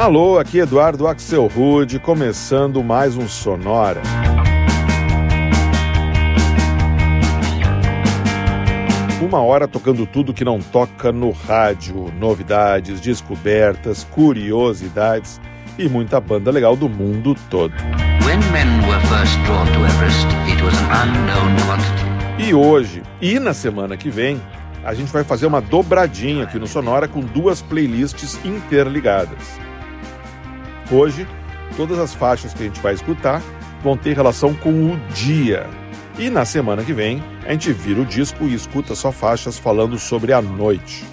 Alô, aqui Eduardo Axel Rude, começando mais um Sonora. Uma hora tocando tudo que não toca no rádio, novidades, descobertas, curiosidades e muita banda legal do mundo todo. E hoje e na semana que vem, a gente vai fazer uma dobradinha aqui no Sonora com duas playlists interligadas. Hoje, todas as faixas que a gente vai escutar vão ter relação com o dia. E na semana que vem, a gente vira o disco e escuta só faixas falando sobre a noite.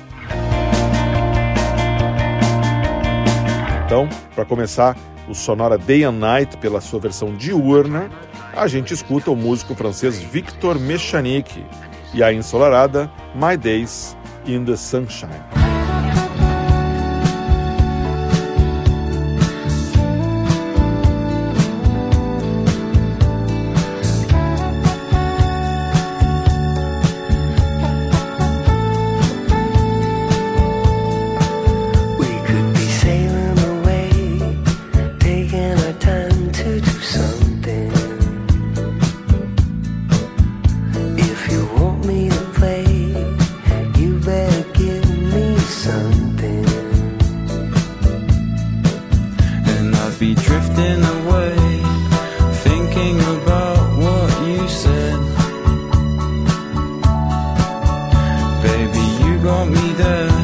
Então, para começar, o sonora Day and Night pela sua versão diurna, a gente escuta o músico francês Victor Mechanique e a ensolarada My Days in the Sunshine. میده.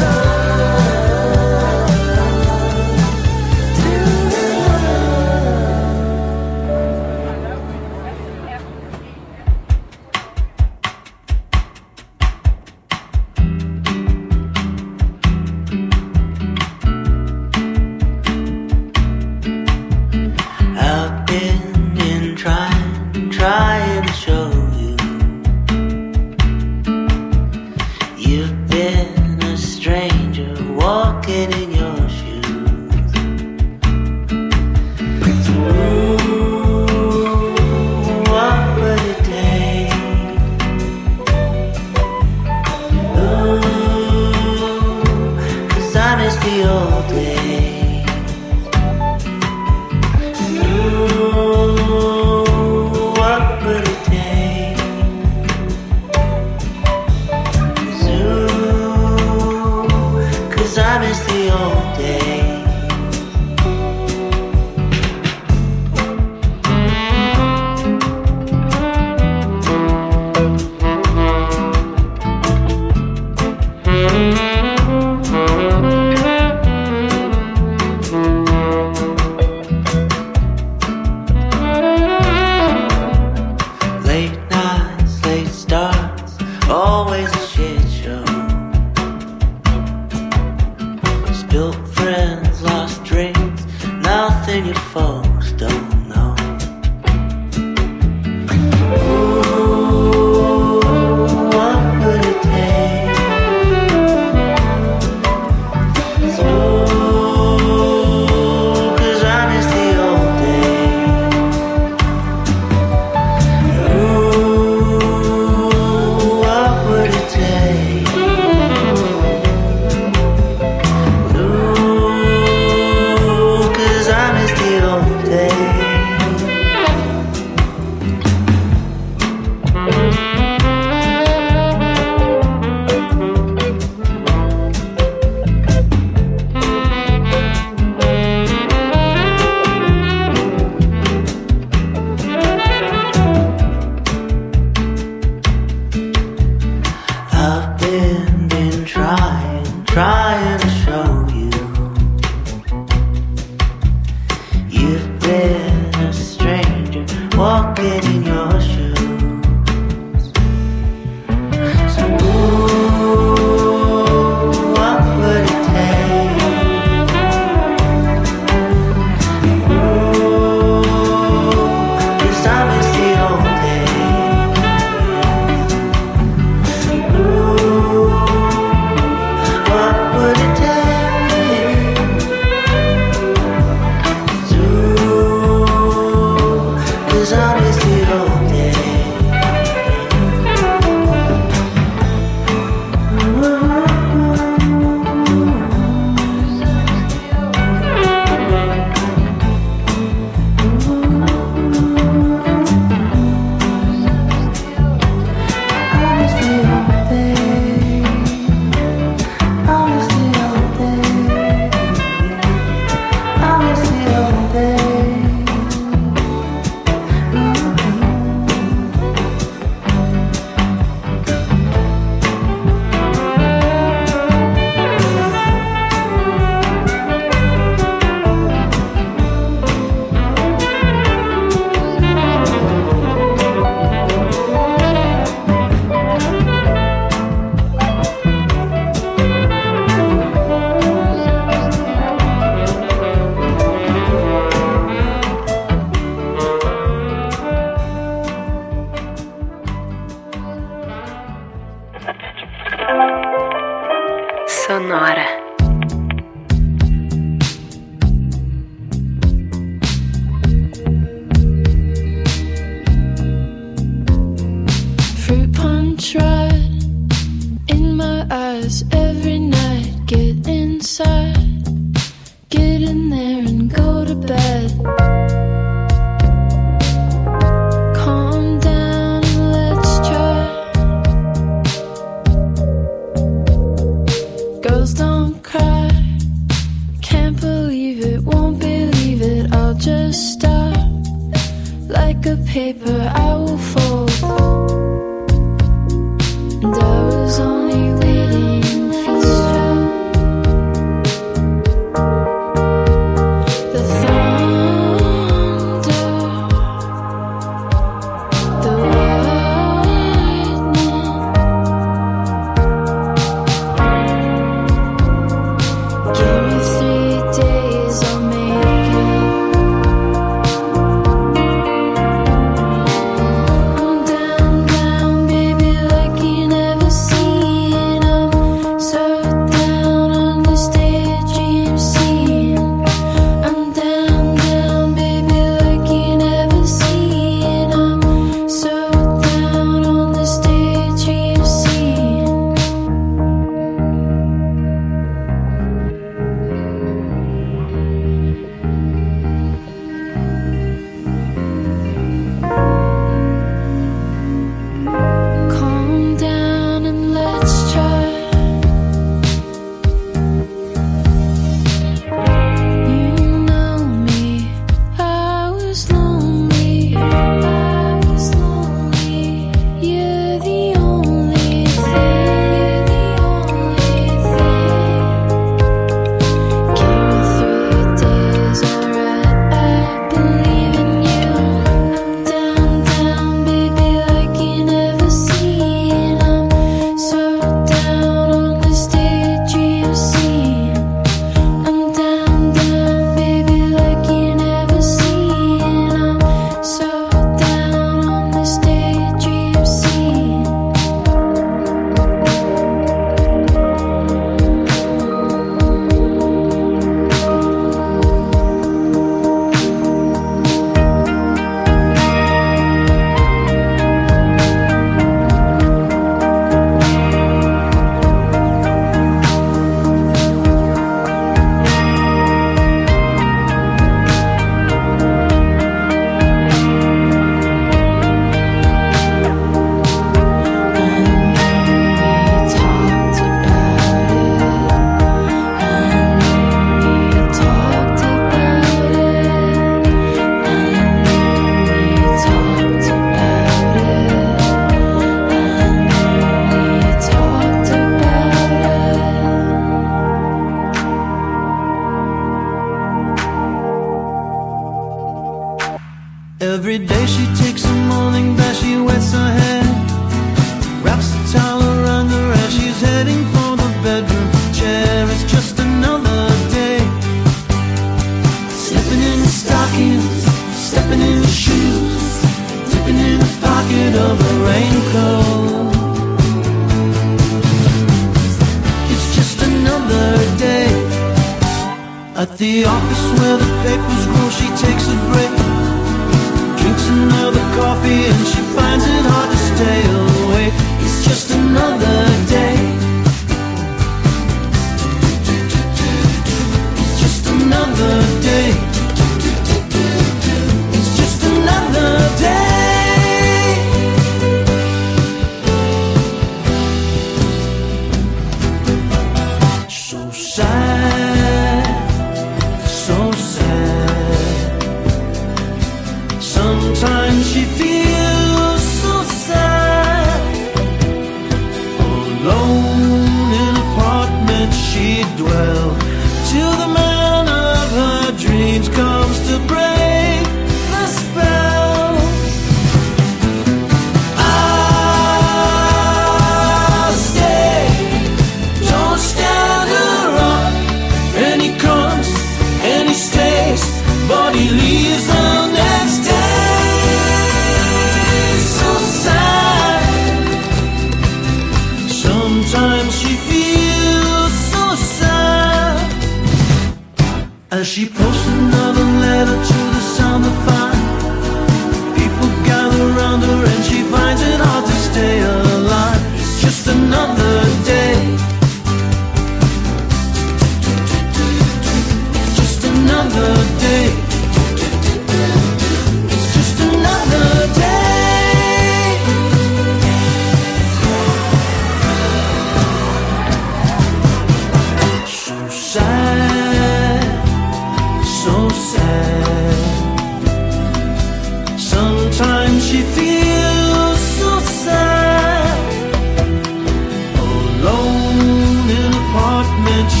Apartment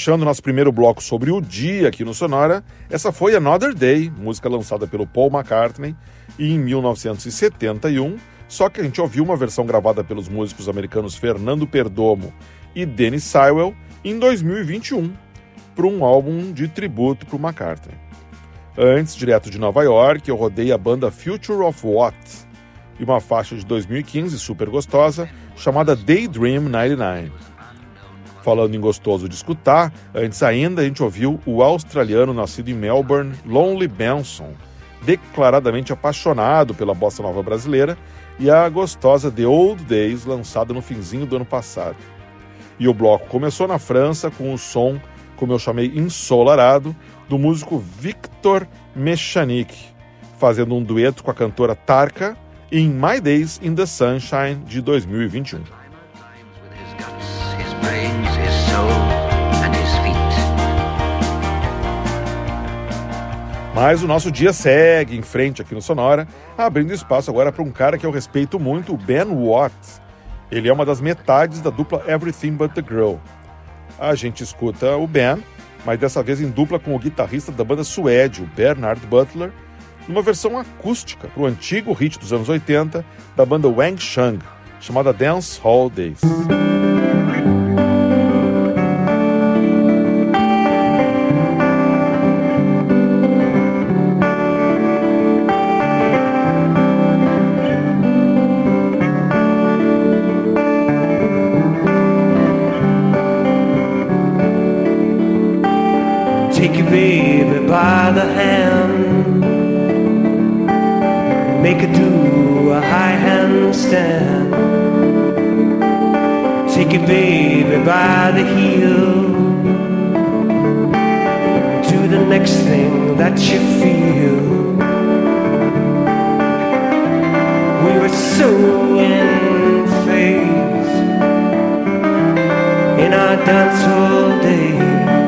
Fechando nosso primeiro bloco sobre o dia aqui no Sonora, essa foi Another Day, música lançada pelo Paul McCartney em 1971, só que a gente ouviu uma versão gravada pelos músicos americanos Fernando Perdomo e Dennis Sywell em 2021, para um álbum de tributo para McCartney. Antes, direto de Nova York, eu rodei a banda Future of What e uma faixa de 2015 super gostosa chamada Daydream 99. Falando em gostoso de escutar, antes ainda a gente ouviu o australiano nascido em Melbourne, Lonely Benson, declaradamente apaixonado pela bossa nova brasileira, e a gostosa The Old Days, lançada no finzinho do ano passado. E o bloco começou na França com o som, como eu chamei, ensolarado, do músico Victor Mechanik, fazendo um dueto com a cantora Tarka em My Days in the Sunshine de 2021. Mas o nosso dia segue em frente aqui no Sonora, abrindo espaço agora para um cara que eu respeito muito, o Ben Watts. Ele é uma das metades da dupla Everything But The Girl. A gente escuta o Ben, mas dessa vez em dupla com o guitarrista da banda suédio, Bernard Butler, numa versão acústica para o antigo hit dos anos 80 da banda Wang Shang, chamada Dance Hall Days. the heel. The next thing that you feel. We were so in phase in our dance all day.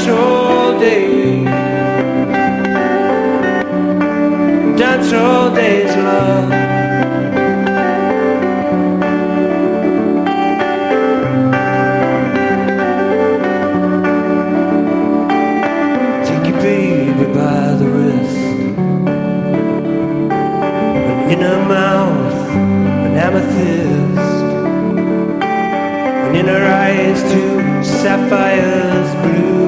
dance all day. Dance all day's love. Take your baby by the wrist, an inner mouth, an amethyst, and in her eyes two sapphires blue.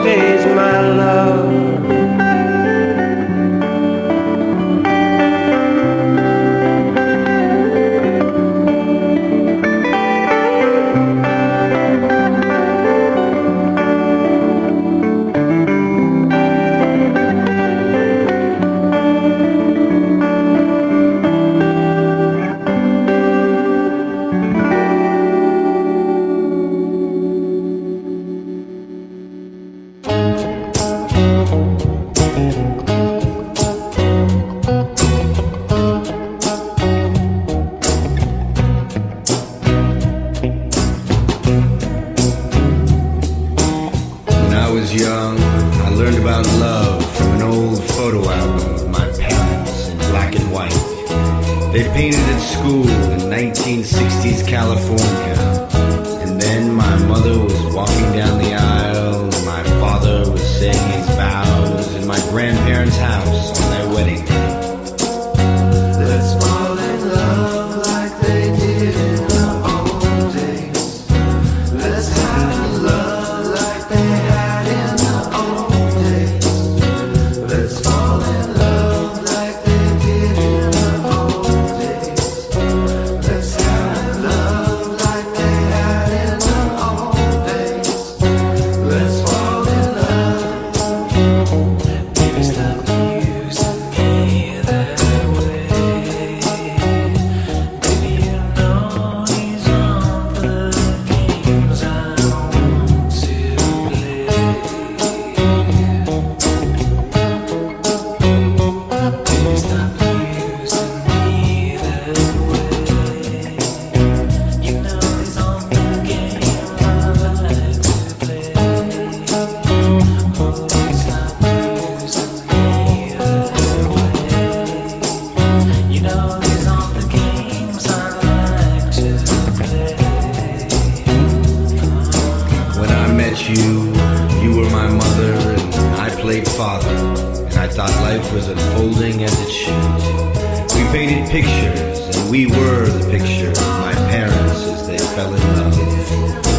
solteiro You were my mother, and I played father, and I thought life was unfolding as it should. We painted pictures, and we were the picture of my parents as they fell in love.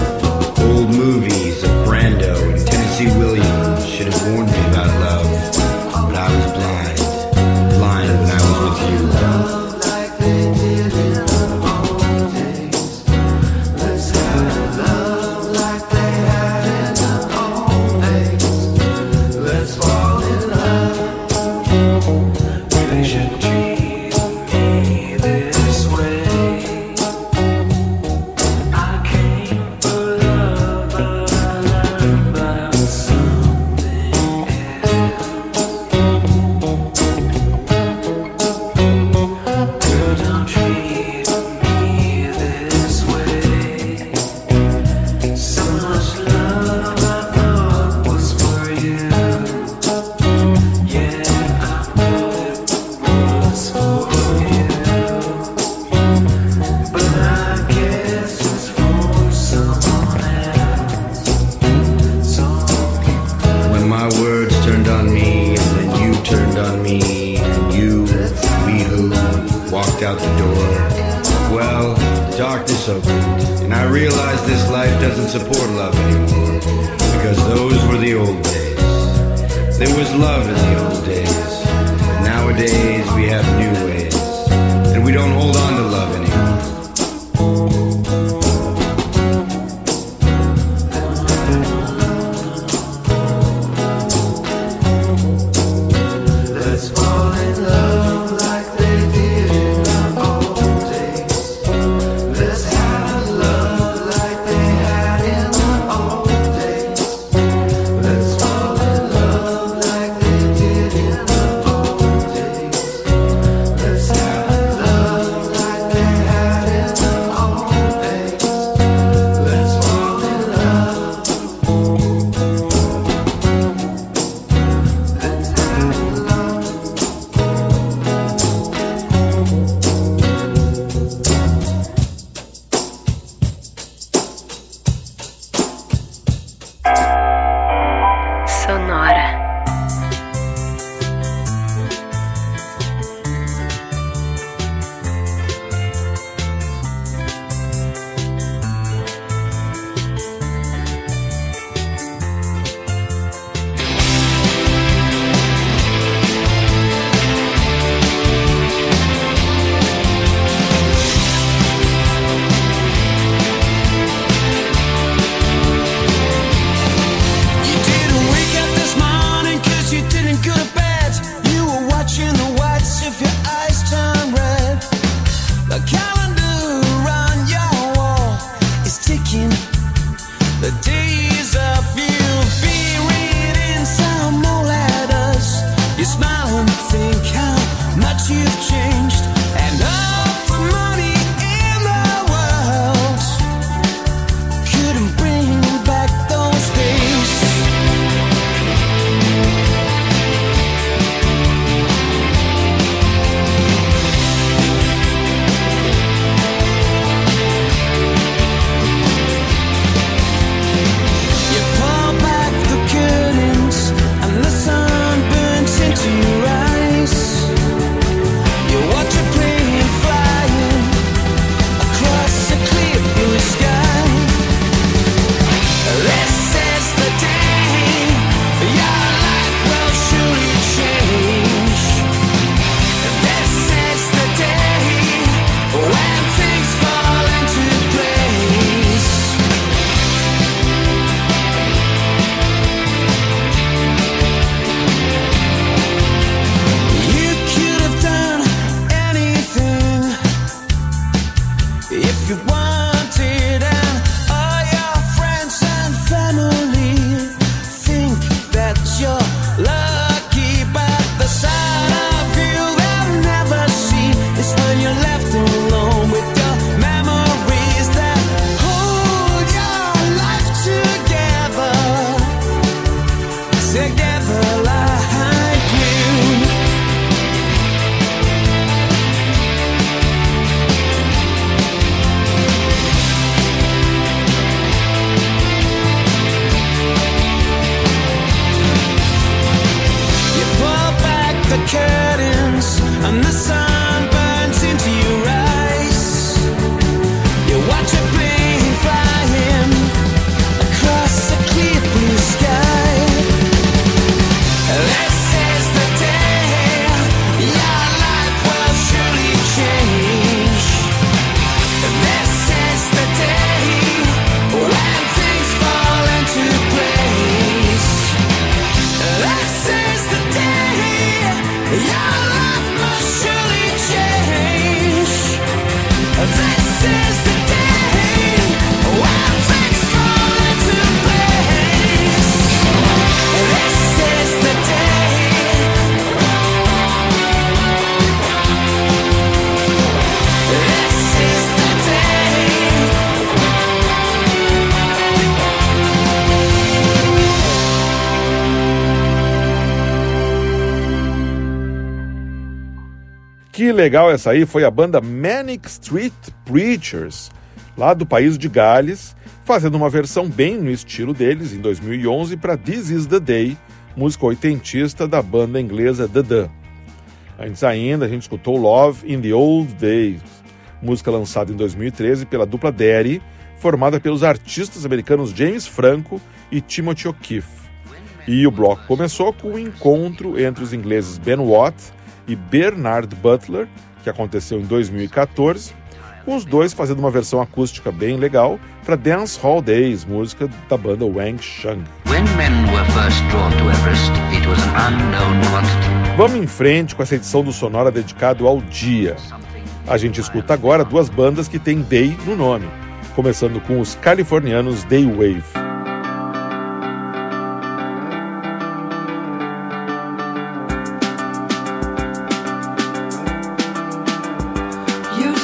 Legal essa aí foi a banda Manic Street Preachers, lá do país de Gales, fazendo uma versão bem no estilo deles em 2011 para This Is the Day, música oitentista da banda inglesa The The. Antes ainda, a gente escutou Love in the Old Days, música lançada em 2013 pela dupla Daddy, formada pelos artistas americanos James Franco e Timothy O'Keefe. E o bloco começou com o encontro entre os ingleses Ben Watt e Bernard Butler, que aconteceu em 2014, com os dois fazendo uma versão acústica bem legal para Dance Hall Days, música da banda Wang Shang. Everest. Vamos em frente com essa edição do Sonora dedicado ao dia. A gente escuta agora duas bandas que têm Day no nome, começando com os californianos Day Wave.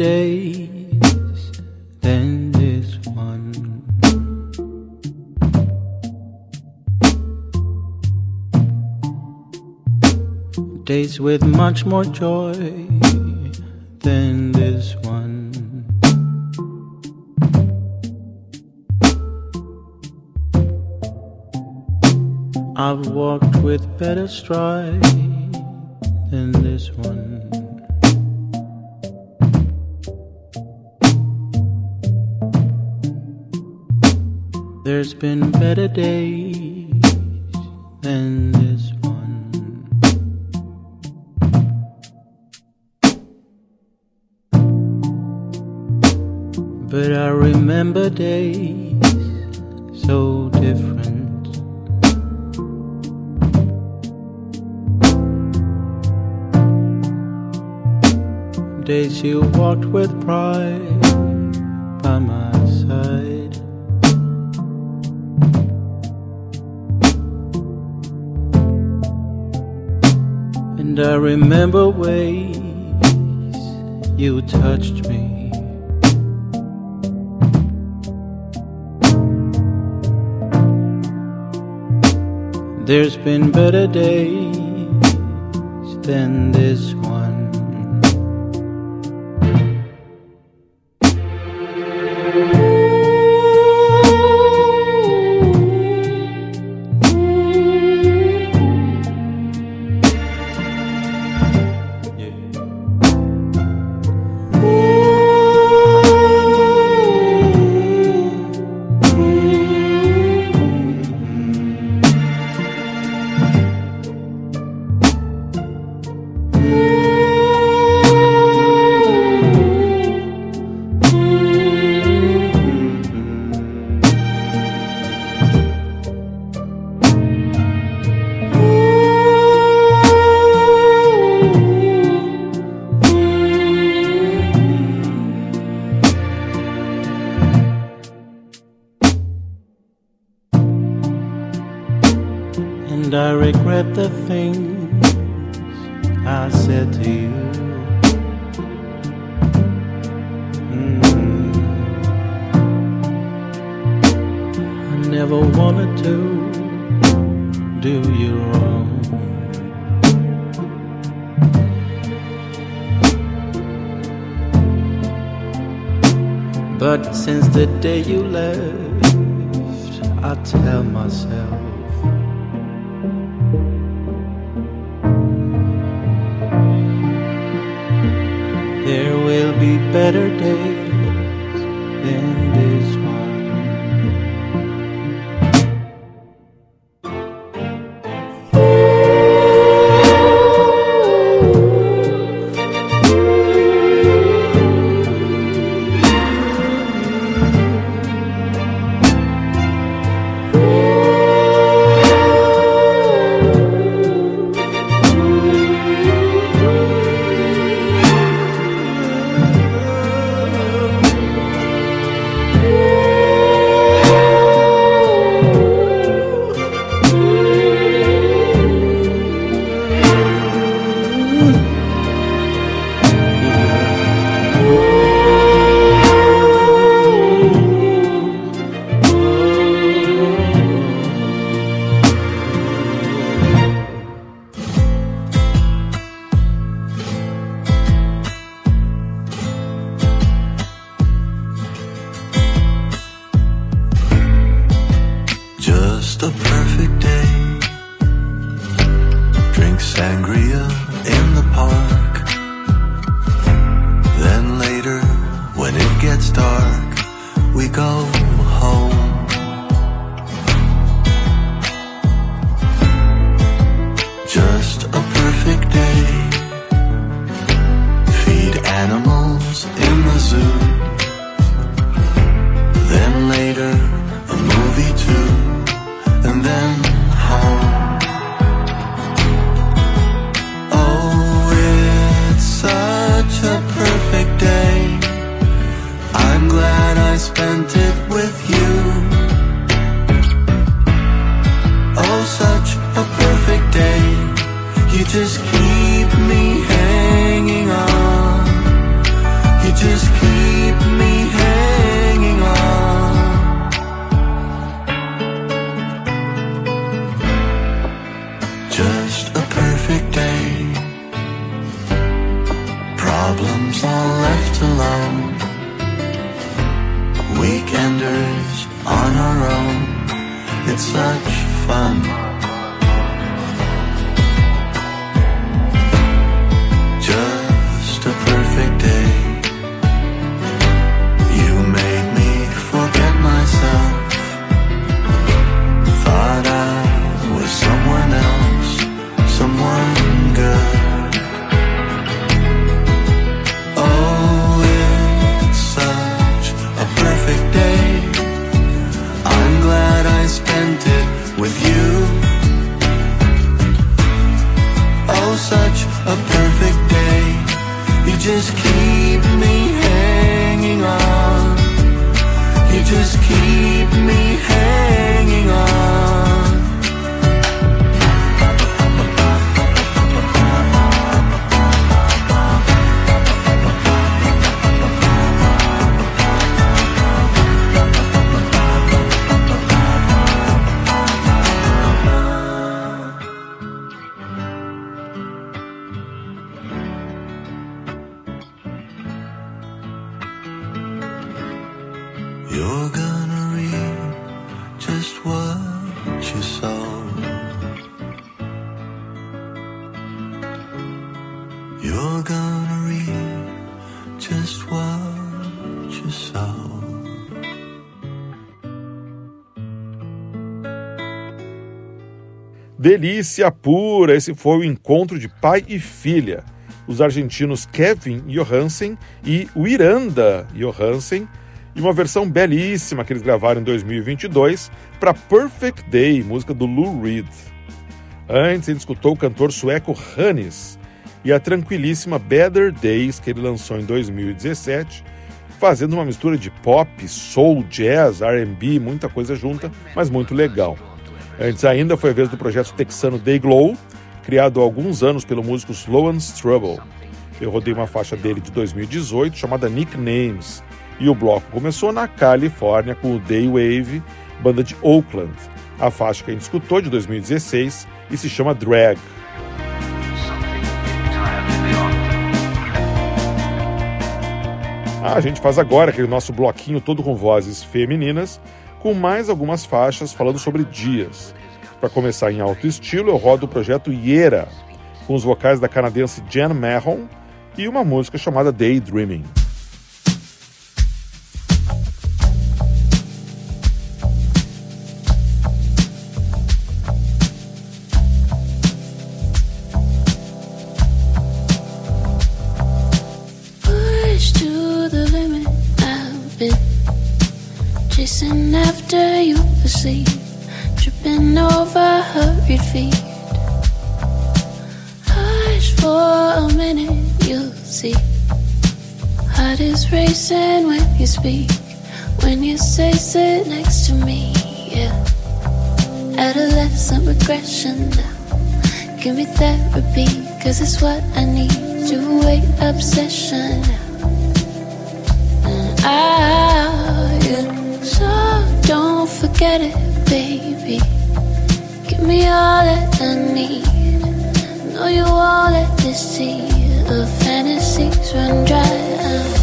days than this one. Days with much more joy than this one. I've walked with better stride than this one. There's been better days than this one. But I remember days so different. days you walked with pride by my remember ways you touched me. There's been better days than this day you left. Delícia pura! Esse foi o encontro de pai e filha. Os argentinos Kevin Johansen e o Iranda Johansen, e uma versão belíssima que eles gravaram em 2022 para Perfect Day, música do Lou Reed. Antes, ele escutou o cantor sueco Hannes e a tranquilíssima Better Days, que ele lançou em 2017, fazendo uma mistura de pop, soul, jazz, RB, muita coisa junta, mas muito legal. Antes ainda foi a vez do projeto texano Day Glow, criado há alguns anos pelo músico Sloan Struggle. Eu rodei uma faixa dele de 2018 chamada Nicknames, e o bloco começou na Califórnia com o Day Wave, banda de Oakland. A faixa que a gente escutou é de 2016 e se chama Drag. Ah, a gente faz agora aquele nosso bloquinho todo com vozes femininas com mais algumas faixas falando sobre dias. Para começar em alto estilo, eu rodo o projeto Yera, com os vocais da canadense Jen Mahon e uma música chamada Daydreaming. Speak. When you say sit next to me, yeah. Adolescent regression now. Give me therapy, cause it's what I need to wait obsession. Uh, and ah, I, yeah. So don't forget it, baby. Give me all that I need. Know you won't let this sea of fantasies run dry.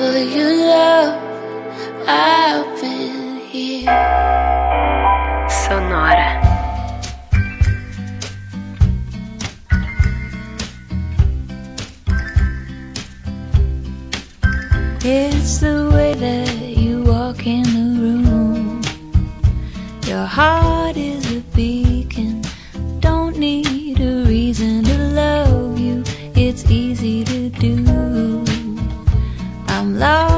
For your love. I've been here. Sonora. It's the way that you walk in the room. Your heart is love.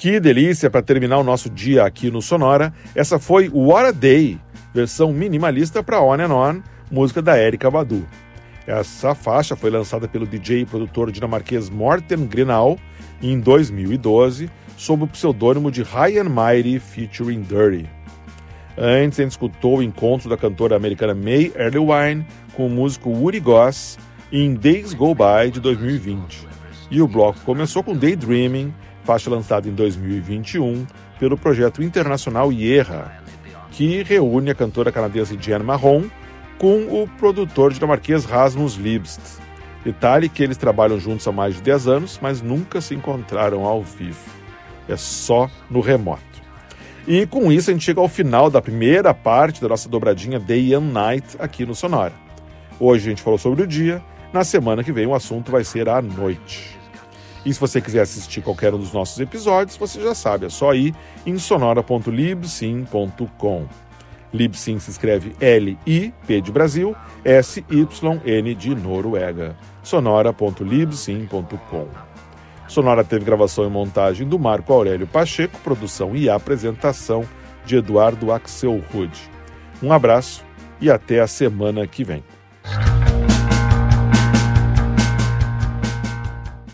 Que delícia para terminar o nosso dia aqui no Sonora. Essa foi What a Day, versão minimalista para On and On, música da Erika Badu. Essa faixa foi lançada pelo DJ e produtor dinamarquês Morten Grenal em 2012, sob o pseudônimo de High and Mighty featuring Dirty. Antes, a gente escutou o encontro da cantora americana May Erlewine com o músico Woody Goss em Days Go By de 2020. E o bloco começou com Daydreaming, faixa lançada em 2021 pelo projeto internacional Ierra, que reúne a cantora canadense Jen Marron com o produtor dinamarquês Rasmus Libst. Detalhe que eles trabalham juntos há mais de 10 anos, mas nunca se encontraram ao vivo. É só no remoto. E com isso a gente chega ao final da primeira parte da nossa dobradinha Day and Night aqui no Sonora. Hoje a gente falou sobre o dia, na semana que vem o assunto vai ser a noite. E se você quiser assistir qualquer um dos nossos episódios, você já sabe, é só ir em sonora.libsim.com. Libsyn se escreve L-I-P de Brasil, S-Y-N de Noruega. sonora.libsim.com. Sonora teve gravação e montagem do Marco Aurélio Pacheco, produção e apresentação de Eduardo Axel Rude. Um abraço e até a semana que vem.